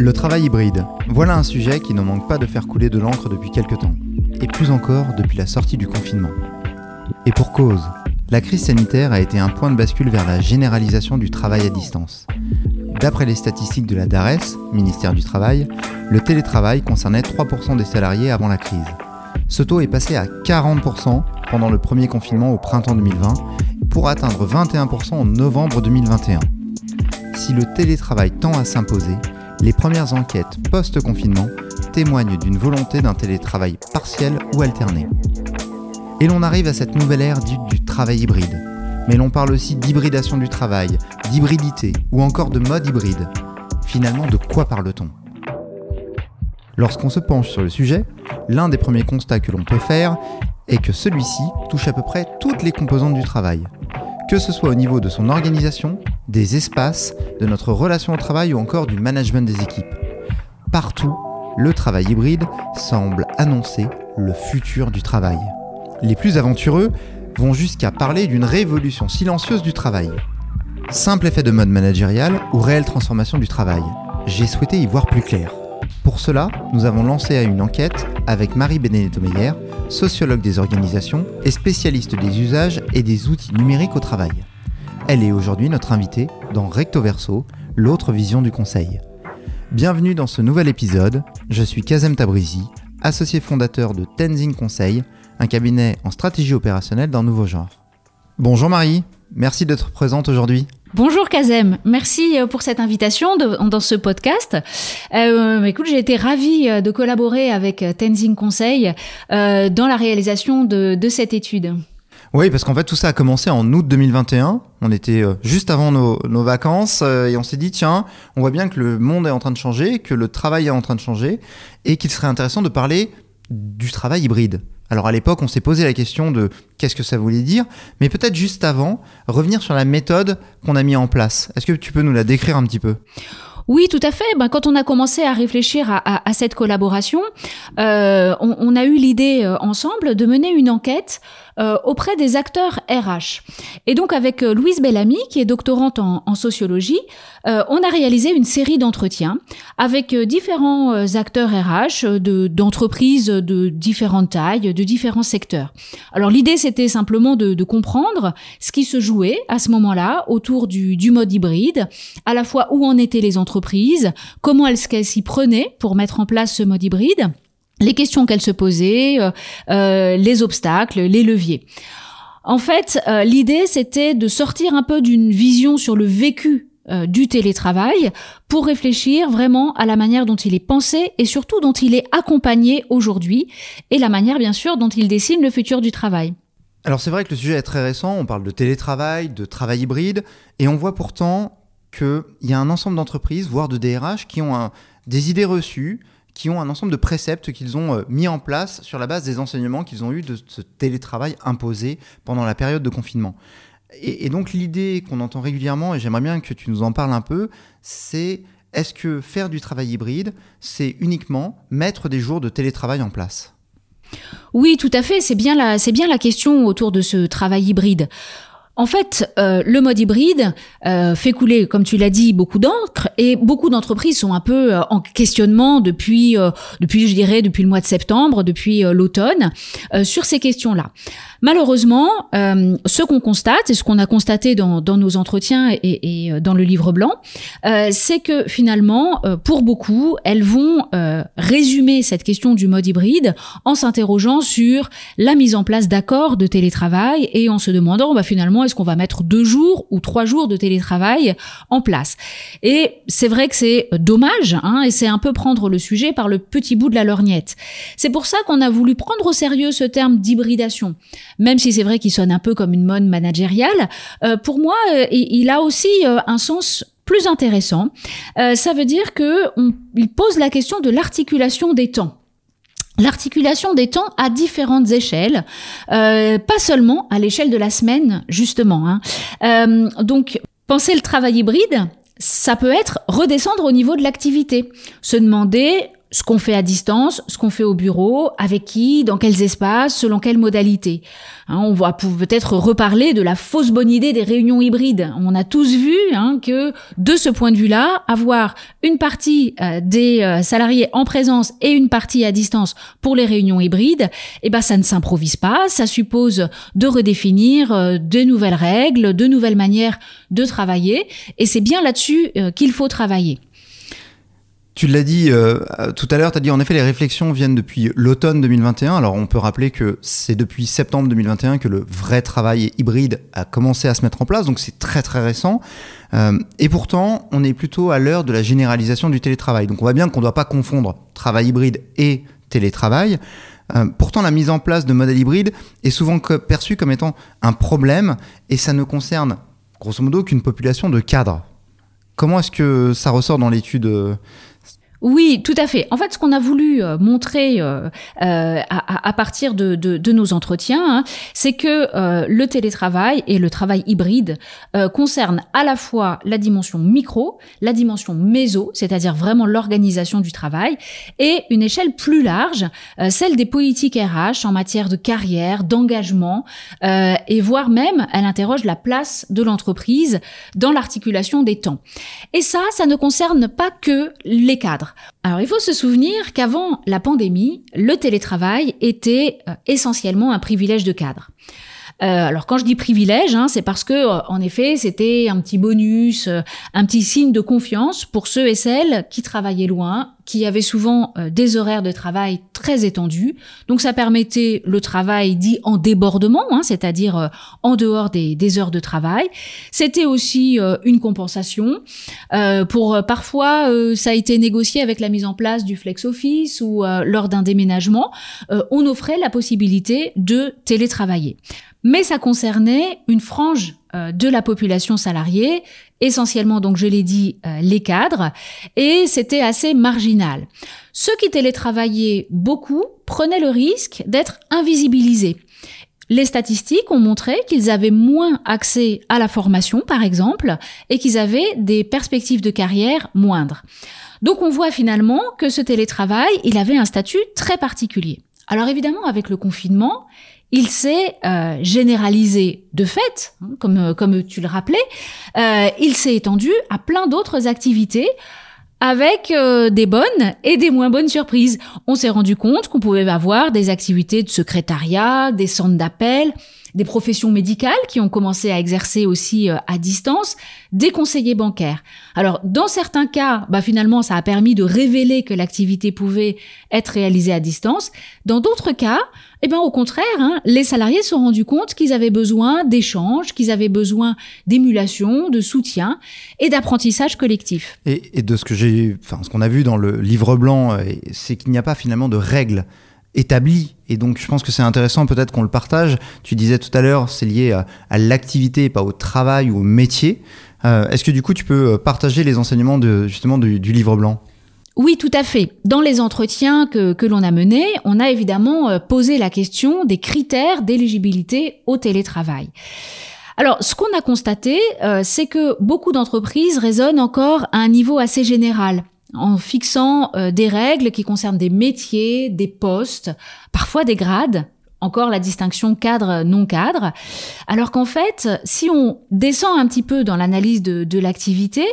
Le travail hybride, voilà un sujet qui ne manque pas de faire couler de l'encre depuis quelques temps, et plus encore depuis la sortie du confinement. Et pour cause, la crise sanitaire a été un point de bascule vers la généralisation du travail à distance. D'après les statistiques de la DARES, ministère du Travail, le télétravail concernait 3% des salariés avant la crise. Ce taux est passé à 40% pendant le premier confinement au printemps 2020 pour atteindre 21% en novembre 2021. Si le télétravail tend à s'imposer, les premières enquêtes post-confinement témoignent d'une volonté d'un télétravail partiel ou alterné. Et l'on arrive à cette nouvelle ère dite du travail hybride. Mais l'on parle aussi d'hybridation du travail, d'hybridité ou encore de mode hybride. Finalement, de quoi parle-t-on? Lorsqu'on se penche sur le sujet, l'un des premiers constats que l'on peut faire est que celui-ci touche à peu près toutes les composantes du travail. Que ce soit au niveau de son organisation, des espaces, de notre relation au travail ou encore du management des équipes. Partout, le travail hybride semble annoncer le futur du travail. Les plus aventureux vont jusqu'à parler d'une révolution silencieuse du travail. Simple effet de mode managérial ou réelle transformation du travail J'ai souhaité y voir plus clair. Pour cela, nous avons lancé une enquête avec Marie Benedetto Meyer, sociologue des organisations et spécialiste des usages et des outils numériques au travail. Elle est aujourd'hui notre invitée dans Recto Verso, l'autre vision du conseil. Bienvenue dans ce nouvel épisode. Je suis Kazem Tabrizi, associé fondateur de Tenzing Conseil, un cabinet en stratégie opérationnelle d'un nouveau genre. Bonjour Marie, merci d'être présente aujourd'hui. Bonjour Kazem, merci euh, pour cette invitation dans ce podcast. Euh, écoute, j'ai été ravie euh, de collaborer avec Tenzing Conseil dans la réalisation de, cette étude. Oui, parce qu'en fait tout ça a commencé en août 2021. On était juste avant nos, vacances et on s'est dit tiens, on voit bien que le monde est en train de changer, que le travail est en train de changer et qu'il serait intéressant de parler du travail hybride. Alors à l'époque, on s'est posé la question de qu'est-ce que ça voulait dire, mais peut-être juste avant, revenir sur la méthode qu'on a mis en place. Est-ce que tu peux nous la décrire un petit peu? Oui, tout à fait. Ben, quand on a commencé à réfléchir à, cette collaboration, euh, on, a eu l'idée euh, ensemble de mener une enquête euh, auprès des acteurs RH. Et donc avec Louise Bellamy, qui est doctorante en, sociologie, on a réalisé une série d'entretiens avec différents acteurs RH d'entreprises de, différentes tailles, de différents secteurs. Alors l'idée, c'était simplement de, comprendre ce qui se jouait à ce moment-là autour du, du mode hybride, à la fois où en étaient les entreprises comment qu'elle s'y prenait pour mettre en place ce mode hybride, les questions qu'elle se posait, euh, euh, les obstacles, les leviers. En fait, euh, l'idée, c'était de sortir un peu d'une vision sur le vécu du télétravail pour réfléchir vraiment à la manière dont il est pensé et surtout dont il est accompagné aujourd'hui et la manière bien sûr dont il dessine le futur du travail. Alors c'est vrai que le sujet est très récent, on parle de télétravail, de travail hybride et on voit pourtant qu'il y a un ensemble d'entreprises, voire de DRH, qui ont des idées reçues, qui ont un ensemble de préceptes qu'ils ont euh, mis en place sur la base des enseignements qu'ils ont eus de ce télétravail imposé pendant la période de confinement. Et, donc l'idée qu'on entend régulièrement, et j'aimerais bien que tu nous en parles un peu, c'est est-ce que faire du travail hybride, c'est uniquement mettre des jours de télétravail en place? Oui, tout à fait. C'est bien c'est bien la question autour de ce travail hybride. En fait, euh, le mode hybride euh, fait couler, comme tu l'as dit, beaucoup d'encre et beaucoup d'entreprises sont un peu euh, en questionnement depuis, depuis, je dirais, depuis le mois de septembre, depuis l'automne, sur ces questions-là. Malheureusement, ce qu'on constate et ce qu'on a constaté dans, nos entretiens et, et, dans le livre blanc, c'est que finalement, pour beaucoup, elles vont résumer cette question du mode hybride en s'interrogeant sur la mise en place d'accords de télétravail et en se demandant bah, finalement qu'on va mettre deux jours ou trois jours de télétravail en place? Et c'est vrai que c'est dommage hein, et c'est un peu prendre le sujet par le petit bout de la lorgnette. C'est pour ça qu'on a voulu prendre au sérieux ce terme d'hybridation même si c'est vrai qu'il sonne un peu comme une mode managériale, euh, pour moi, euh, il a aussi euh, un sens plus intéressant. ça veut dire que il pose la question de l'articulation des temps. L'articulation des temps à différentes échelles, pas seulement à l'échelle de la semaine, justement. Hein. donc, penser le travail hybride, ça peut être redescendre au niveau de l'activité, se demander ce qu'on fait à distance, ce qu'on fait au bureau, avec qui, dans quels espaces, selon quelles modalités. Hein, on va peut-être reparler de la fausse bonne idée des réunions hybrides. On a tous vu hein, que de ce point de vue-là, avoir une partie euh, des euh, salariés en présence et une partie à distance pour les réunions hybrides, eh ben ça ne s'improvise pas. Ça suppose de redéfinir euh, de nouvelles règles, de nouvelles manières de travailler, et c'est bien là-dessus qu'il faut travailler. Tu l'as dit euh, tout à l'heure, tu as dit en effet les réflexions viennent depuis l'automne 2021. Alors on peut rappeler que c'est depuis septembre 2021 que le vrai travail hybride a commencé à se mettre en place, donc c'est très très récent. Euh, et pourtant, on est plutôt à l'heure de la généralisation du télétravail. Donc on voit bien qu'on ne doit pas confondre travail hybride et télétravail. Euh, pourtant, la mise en place de modèles hybrides est souvent perçue comme étant un problème et ça ne concerne grosso modo qu'une population de cadres. Comment est-ce que ça ressort dans l'étude oui, tout à fait. En fait, ce qu'on a voulu euh, montrer euh, euh, à, partir de, nos entretiens, hein, c'est que le télétravail et le travail hybride concernent à la fois la dimension micro, la dimension méso, c'est-à-dire vraiment l'organisation du travail, et une échelle plus large, celle des politiques RH en matière de carrière, d'engagement, et voire même, elle interroge la place de l'entreprise dans l'articulation des temps. Et ça, ça ne concerne pas que les cadres. Alors il faut se souvenir qu'avant la pandémie, le télétravail était euh, essentiellement un privilège de cadre. Euh, alors quand je dis privilège, hein, c'est parce que euh, en effet c'était un petit bonus, un petit signe de confiance pour ceux et celles qui travaillaient loin, qui avaient souvent des horaires de travail très étendus. Donc ça permettait le travail dit en débordement, hein, c'est-à-dire en dehors des, des, heures de travail. C'était aussi une compensation. pour parfois ça a été négocié avec la mise en place du flex office ou lors d'un déménagement, on offrait la possibilité de télétravailler mais ça concernait une frange euh, de la population salariée, essentiellement, donc je l'ai dit, euh, les cadres, et c'était assez marginal. Ceux qui télétravaillaient beaucoup prenaient le risque d'être invisibilisés. Les statistiques ont montré qu'ils avaient moins accès à la formation, par exemple, et qu'ils avaient des perspectives de carrière moindres. Donc on voit finalement que ce télétravail, il avait un statut très particulier. Alors évidemment, avec le confinement, il s'est euh, généralisé de fait, hein, comme, euh, comme tu le rappelais, euh, il s'est étendu à plein d'autres activités avec des bonnes et des moins bonnes surprises. On s'est rendu compte qu'on pouvait avoir des activités de secrétariat, des centres d'appel, des professions médicales qui ont commencé à exercer aussi euh, à distance, des conseillers bancaires. Alors, dans certains cas, bah, finalement, ça a permis de révéler que l'activité pouvait être réalisée à distance. Dans d'autres cas, eh ben, au contraire, hein, les salariés se sont rendus compte qu'ils avaient besoin d'échanges, qu'ils avaient besoin d'émulation, de soutien et d'apprentissage collectif. Et, de ce que j'ai, enfin, ce qu'on a vu dans le livre blanc, euh, c'est qu'il n'y a pas finalement de règles établi. Et donc, je pense que c'est intéressant peut-être qu'on le partage. Tu disais tout à l'heure, c'est lié à, l'activité, pas au travail ou au métier. Euh, est-ce que du coup, tu peux euh, partager les enseignements de, justement du, livre blanc? Oui, tout à fait. Dans les entretiens que, que l'on a menés, on a évidemment euh, posé la question des critères d'éligibilité au télétravail. Alors, ce qu'on a constaté, c'est que beaucoup d'entreprises raisonnent encore à un niveau assez général en fixant euh, des règles qui concernent des métiers, des postes, parfois des grades, encore la distinction cadre-non cadre, alors qu'en fait, si on descend un petit peu dans l'analyse de, l'activité,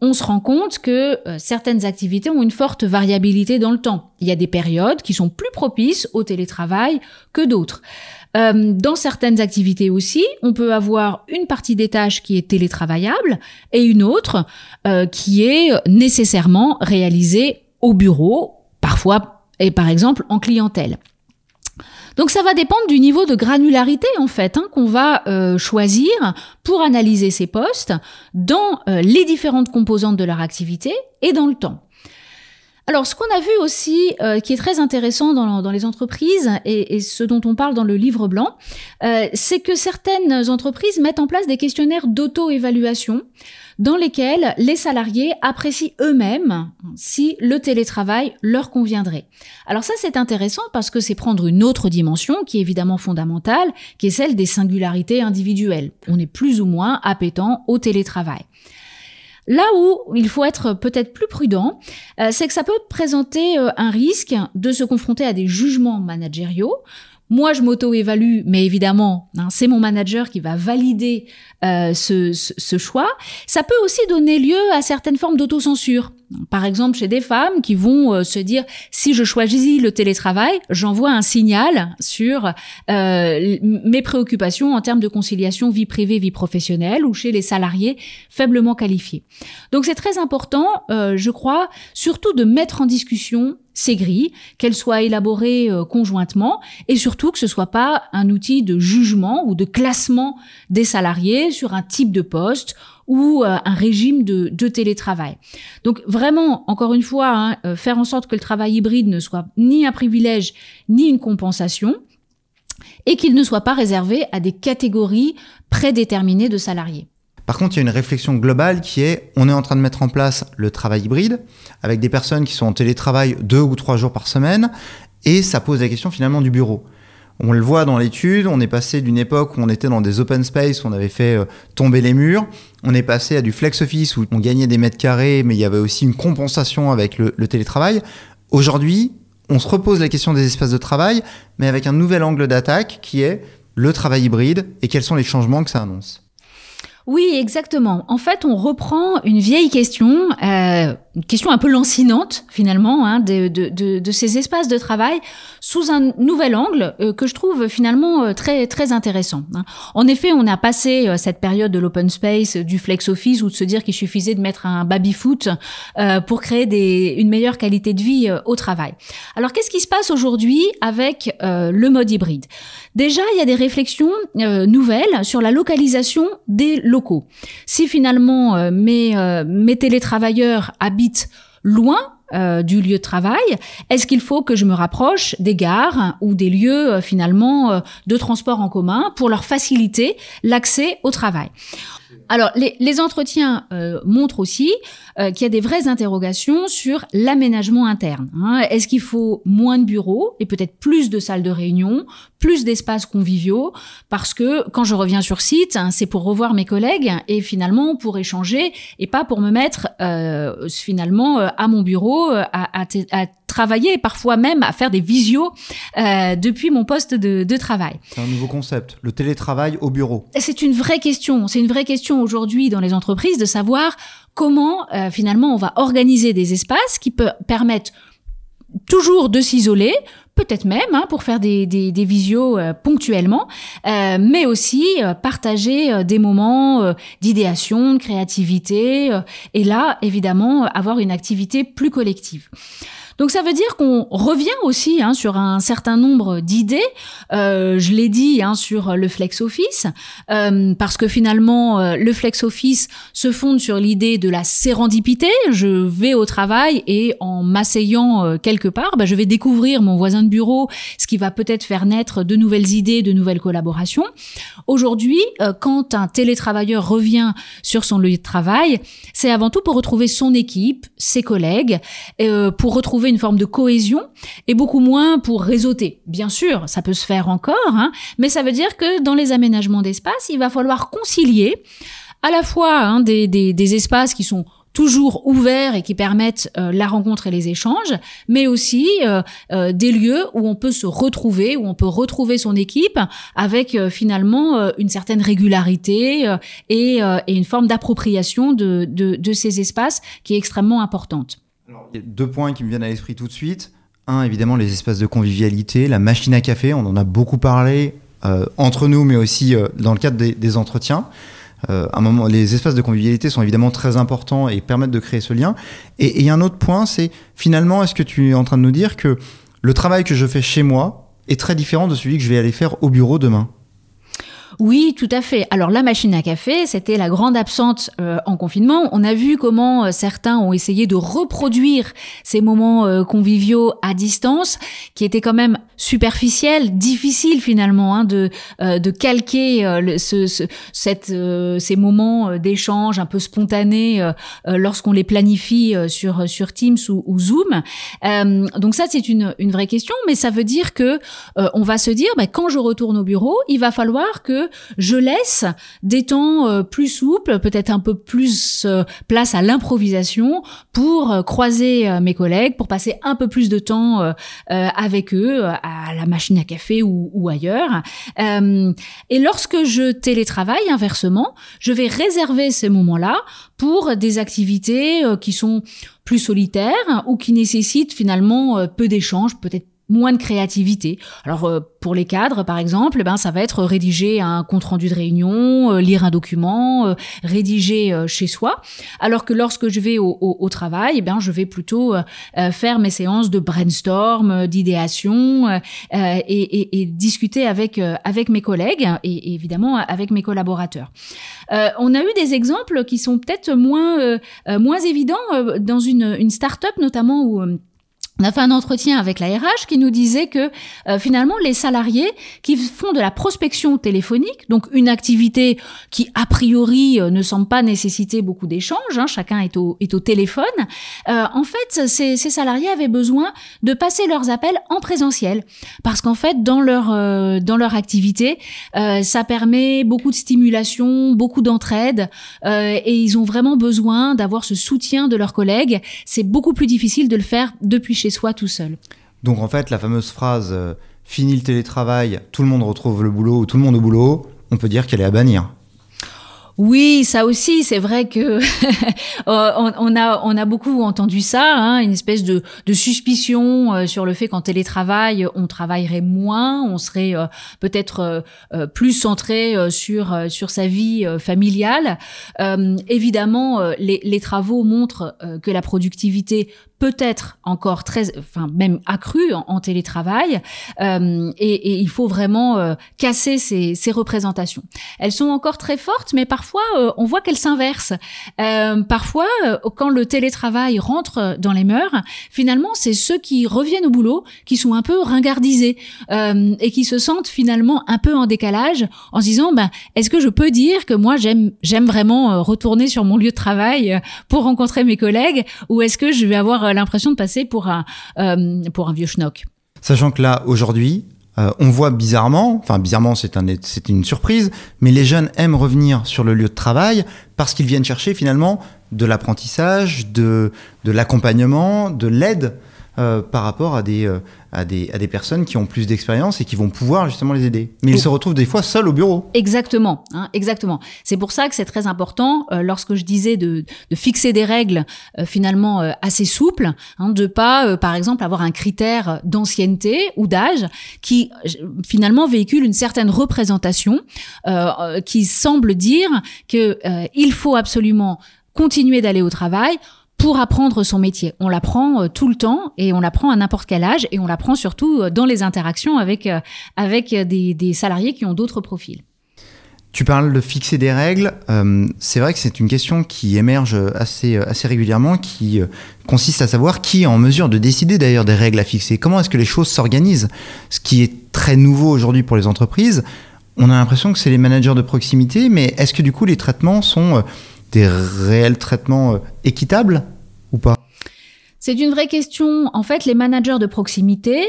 on se rend compte que euh, certaines activités ont une forte variabilité dans le temps. Il y a des périodes qui sont plus propices au télétravail que d'autres. Euh, dans certaines activités aussi, on peut avoir une partie des tâches qui est télétravaillable et une autre euh, qui est nécessairement réalisée au bureau, parfois et par exemple en clientèle. Donc ça va dépendre du niveau de granularité en fait hein, qu'on va euh, choisir pour analyser ces postes dans les différentes composantes de leur activité et dans le temps. Alors, ce qu'on a vu aussi, euh, qui est très intéressant dans, les entreprises, et, ce dont on parle dans le livre blanc, euh, c'est que certaines entreprises mettent en place des questionnaires d'auto-évaluation dans lesquels les salariés apprécient eux-mêmes si le télétravail leur conviendrait. Alors ça, c'est intéressant parce que c'est prendre une autre dimension qui est évidemment fondamentale, qui est celle des singularités individuelles. On est plus ou moins appétant au télétravail. Là où il faut être peut-être plus prudent, c'est que ça peut présenter un risque de se confronter à des jugements managériaux moi, je m'auto-évalue, mais évidemment, hein, c'est mon manager qui va valider euh, ce, ce, choix. Ça peut aussi donner lieu à certaines formes d'autocensure. Par exemple, chez des femmes qui vont euh, se dire si je choisis le télétravail, j'envoie un signal sur euh, mes préoccupations en termes de conciliation vie privée vie professionnelle ou chez les salariés faiblement qualifiés. Donc c'est très important, je crois, surtout de mettre en discussion ces grilles, qu'elles soient élaborées euh, conjointement et surtout que ce soit pas un outil de jugement ou de classement des salariés sur un type de poste ou euh, un régime de, télétravail. Donc vraiment, encore une fois, hein, euh, faire en sorte que le travail hybride ne soit ni un privilège ni une compensation et qu'il ne soit pas réservé à des catégories prédéterminées de salariés. Par contre, il y a une réflexion globale qui est, on est en train de mettre en place le travail hybride avec des personnes qui sont en télétravail deux ou trois jours par semaine, et ça pose la question finalement du bureau. On le voit dans l'étude, on est passé d'une époque où on était dans des open space, où on avait fait euh, tomber les murs, on est passé à du flex office où on gagnait des mètres carrés, mais il y avait aussi une compensation avec le, télétravail. Aujourd'hui, on se repose la question des espaces de travail, mais avec un nouvel angle d'attaque qui est le travail hybride et quels sont les changements que ça annonce. Oui, exactement. En fait, on reprend une vieille question, euh, une question un peu lancinante finalement, hein, de, de, de, ces espaces de travail sous un nouvel angle euh, que je trouve finalement euh, très très intéressant. Hein. En effet, on a passé euh, cette période de l'open space, du flex office, ou de se dire qu'il suffisait de mettre un baby foot pour créer des, une meilleure qualité de vie au travail. Alors, qu'est-ce qui se passe aujourd'hui avec le mode hybride? Déjà, il y a des réflexions nouvelles sur la localisation des locaux. Si finalement mes, mes télétravailleurs habitent loin euh, du lieu de travail Est-ce qu'il faut que je me rapproche des gares ou des lieux finalement de transport en commun pour leur faciliter l'accès au travail? Alors, les, les entretiens montrent aussi qu'il y a des vraies interrogations sur l'aménagement interne. Hein. Est-ce qu'il faut moins de bureaux et peut-être plus de salles de réunion, plus d'espaces conviviaux? Parce que quand je reviens sur site, hein, c'est pour revoir mes collègues et finalement pour échanger et pas pour me mettre euh, finalement euh, à mon bureau euh, à, à, travailler et parfois même à faire des visios euh, depuis mon poste de, de travail. C'est un nouveau concept, le télétravail au bureau. C'est une vraie question. C'est une vraie question aujourd'hui dans les entreprises de savoir comment finalement on va organiser des espaces qui peuvent permettre toujours de s'isoler, peut-être même hein, pour faire des, des, des visios euh, ponctuellement, euh, mais aussi euh, partager des moments d'idéation, de créativité, et là, évidemment, avoir une activité plus collective. Donc ça veut dire qu'on revient aussi hein, sur un certain nombre d'idées. Euh, je l'ai dit hein, sur le flex office, euh, parce que finalement euh, le flex office se fonde sur l'idée de la sérendipité. Je vais au travail et en m'asseyant quelque part, bah, je vais découvrir mon voisin de bureau, ce qui va peut-être faire naître de nouvelles idées, de nouvelles collaborations. Aujourd'hui, quand un télétravailleur revient sur son lieu de travail, c'est avant tout pour retrouver son équipe, ses collègues, pour retrouver une forme de cohésion et beaucoup moins pour réseauter. Bien sûr, ça peut se faire encore, hein, mais ça veut dire que dans les aménagements d'espace, il va falloir concilier à la fois hein, des, espaces qui sont toujours ouverts et qui permettent euh, la rencontre et les échanges, mais aussi euh, euh, des lieux où on peut se retrouver, où on peut retrouver son équipe avec finalement une certaine régularité et, une forme d'appropriation de, ces espaces qui est extrêmement importante. Il y a deux points qui me viennent à l'esprit tout de suite. Un, évidemment, les espaces de convivialité, la machine à café, on en a beaucoup parlé euh, entre nous, mais aussi euh, dans le cadre des, entretiens. Euh, les espaces de convivialité sont évidemment très importants et permettent de créer ce lien. Et il un autre point, c'est finalement, est-ce que tu es en train de nous dire que le travail que je fais chez moi est très différent de celui que je vais aller faire au bureau demain? Oui, tout à fait. Alors la machine à café, c'était la grande absente euh, en confinement. On a vu comment euh, certains ont essayé de reproduire ces moments euh, conviviaux à distance, qui étaient quand même superficiels, difficiles finalement hein, de de calquer ce, ce, cette, ces moments d'échange un peu spontanés lorsqu'on les planifie sur sur Teams ou, ou Zoom. donc ça, c'est une une vraie question, mais ça veut dire que on va se dire, bah, quand je retourne au bureau, il va falloir que je laisse des temps plus souples, peut-être un peu plus place à l'improvisation pour croiser mes collègues, pour passer un peu plus de temps avec eux à la machine à café ou, ou ailleurs. et lorsque je télétravaille, inversement, je vais réserver ces moments-là pour des activités qui sont plus solitaires ou qui nécessitent finalement peu d'échanges, peut-être moins de créativité. Alors euh, pour les cadres par exemple, eh ben ça va être rédiger un compte rendu de réunion, euh, lire un document, euh, rédiger chez soi. Alors que lorsque je vais au, au, travail, eh ben je vais plutôt faire mes séances de brainstorm, d'idéation et, et, et, discuter avec avec mes collègues et, évidemment avec mes collaborateurs. on a eu des exemples qui sont peut-être moins moins évidents dans une une start-up notamment où on a fait un entretien avec la RH qui nous disait que euh, finalement les salariés qui font de la prospection téléphonique, donc une activité qui a priori euh, ne semble pas nécessiter beaucoup d'échanges, hein, chacun est au, est au téléphone, euh, en fait ces, ces, salariés avaient besoin de passer leurs appels en présentiel parce qu'en fait dans leur dans leur activité ça permet beaucoup de stimulation, beaucoup d'entraide et ils ont vraiment besoin d'avoir ce soutien de leurs collègues. C'est beaucoup plus difficile de le faire depuis chez soi tout seul. Donc en fait, la fameuse phrase euh, fini le télétravail, tout le monde retrouve le boulot ou tout le monde au boulot, on peut dire qu'elle est à bannir. Oui, ça aussi, c'est vrai que on, a on a beaucoup entendu ça, hein, une espèce de, de suspicion euh, sur le fait qu'en télétravail, on travaillerait moins, on serait euh, peut-être plus centré sur sur sa vie familiale. évidemment, les, les travaux montrent que la productivité peut-être encore très, enfin même accru en, télétravail, euh, et, et, il faut vraiment euh, casser ces, ces, représentations. Elles sont encore très fortes, mais parfois euh, on voit qu'elles s'inversent. Euh, parfois, quand le télétravail rentre dans les mœurs, finalement c'est ceux qui reviennent au boulot qui sont un peu ringardisés et qui se sentent finalement un peu en décalage, en se disant ben est-ce que je peux dire que moi j'aime j'aime vraiment retourner sur mon lieu de travail pour rencontrer mes collègues, ou est-ce que je vais avoir l'impression de passer pour un, euh, pour un vieux schnock. Sachant que là, aujourd'hui, euh, on voit bizarrement, enfin bizarrement c'est un, une surprise, mais les jeunes aiment revenir sur le lieu de travail parce qu'ils viennent chercher finalement de l'apprentissage, de, de l'accompagnement, de l'aide euh, par rapport à des, à des, à des personnes qui ont plus d'expérience et qui vont pouvoir justement les aider. Mais ils se retrouvent des fois seuls au bureau. Exactement, hein, exactement. C'est pour ça que c'est très important, euh, lorsque je disais de, de fixer des règles euh, finalement euh, assez souples, hein, de pas, par exemple, avoir un critère d'ancienneté ou d'âge qui finalement véhicule une certaine représentation qui semble dire que il faut absolument continuer d'aller au travail pour apprendre son métier. On l'apprend euh, tout le temps et on l'apprend à n'importe quel âge et on l'apprend surtout euh, dans les interactions avec, euh, avec des, salariés qui ont d'autres profils. Tu parles de fixer des règles. c'est vrai que c'est une question qui émerge assez, assez régulièrement, qui consiste à savoir qui est en mesure de décider d'ailleurs des règles à fixer. Comment est-ce que les choses s'organisent? Ce qui est très nouveau aujourd'hui pour les entreprises. On a l'impression que c'est les managers de proximité, mais est-ce que du coup les traitements sont des réels traitements équitables ou pas? C'est une vraie question. En fait, les managers de proximité,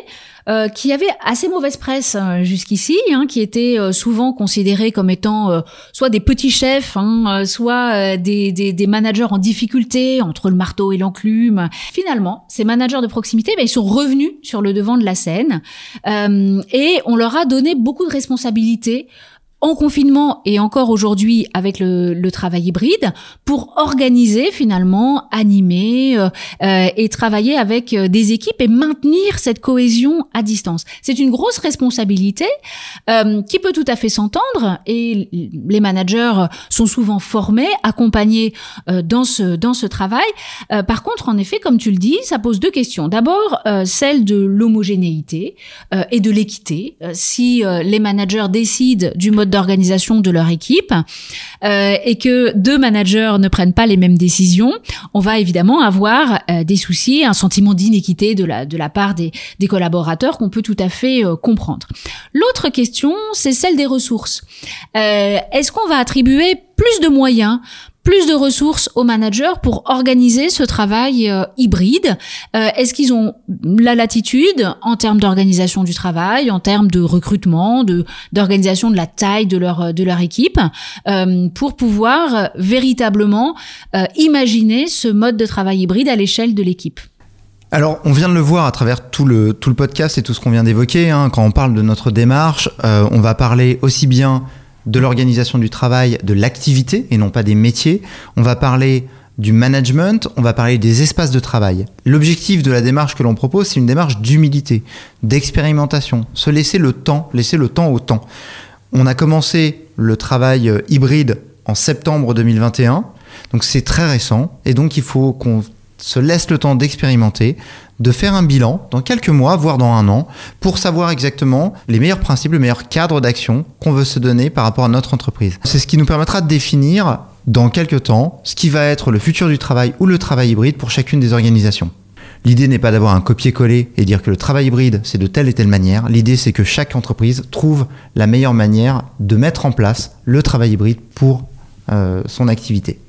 euh, qui avaient assez mauvaise presse euh, jusqu'ici, hein, qui étaient euh, souvent considérés comme étant soit des petits chefs, hein, soit des, des, des, managers en difficulté entre le marteau et l'enclume. Finalement, ces managers de proximité, ben, ils sont revenus sur le devant de la scène et on leur a donné beaucoup de responsabilités en confinement et encore aujourd'hui avec le, le, travail hybride pour organiser finalement, animer euh, euh et travailler avec euh, des équipes et maintenir cette cohésion à distance. C'est une grosse responsabilité euh, qui peut tout à fait s'entendre et les managers sont souvent formés, accompagnés euh, dans ce dans ce travail. par contre, en effet, comme tu le dis, ça pose deux questions. D'abord, celle de l'homogénéité et de l'équité. si les managers décident du mode d'organisation de leur équipe euh, et que deux managers ne prennent pas les mêmes décisions, on va évidemment avoir euh, des soucis, un sentiment d'inéquité de la, de la part des, des collaborateurs qu'on peut tout à fait euh, comprendre. L'autre question, c'est celle des ressources. Est-ce qu'on va attribuer plus de moyens plus de ressources aux managers pour organiser ce travail euh, hybride euh, Est-ce qu'ils ont la latitude en termes d'organisation du travail, en termes de recrutement, de d'organisation de la taille de leur de leur équipe, euh, pour pouvoir véritablement imaginer ce mode de travail hybride à l'échelle de l'équipe? Alors, on vient de le voir à travers tout le, tout le podcast et tout ce qu'on vient d'évoquer. Hein. Quand on parle de notre démarche, on va parler aussi bien de l'organisation du travail, de l'activité et non pas des métiers. On va parler du management, on va parler des espaces de travail. L'objectif de la démarche que l'on propose, c'est une démarche d'humilité, d'expérimentation, se laisser le temps, laisser le temps au temps. On a commencé le travail euh, hybride en septembre 2021, donc c'est très récent, et donc il faut qu'on se laisse le temps d'expérimenter, de faire un bilan dans quelques mois, voire dans un an, pour savoir exactement les meilleurs principes, le meilleur cadre d'action qu'on veut se donner par rapport à notre entreprise. C'est ce qui nous permettra de définir dans quelques temps ce qui va être le futur du travail ou le travail hybride pour chacune des organisations. L'idée n'est pas d'avoir un copier-coller et dire que le travail hybride, c'est de telle et telle manière. L'idée, c'est que chaque entreprise trouve la meilleure manière de mettre en place le travail hybride pour euh, son activité.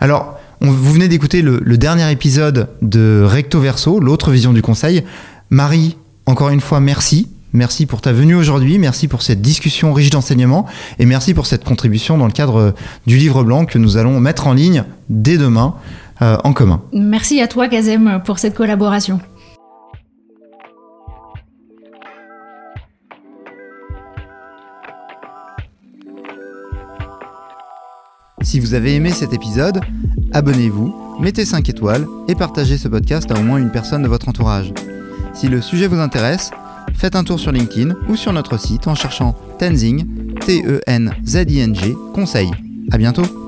Alors, vous venez d'écouter le, dernier épisode de Recto Verso, l'autre vision du conseil. Marie, encore une fois, merci. Merci pour ta venue aujourd'hui, merci pour cette discussion riche d'enseignements et merci pour cette contribution dans le cadre du livre blanc que nous allons mettre en ligne dès demain euh, en commun. Merci à toi, Kazem, pour cette collaboration. Si vous avez aimé cet épisode, abonnez-vous, mettez 5 étoiles et partagez ce podcast à au moins une personne de votre entourage. Si le sujet vous intéresse, faites un tour sur LinkedIn ou sur notre site en cherchant Tenzing, T-E-N-Z-I-N-G, conseil. À bientôt!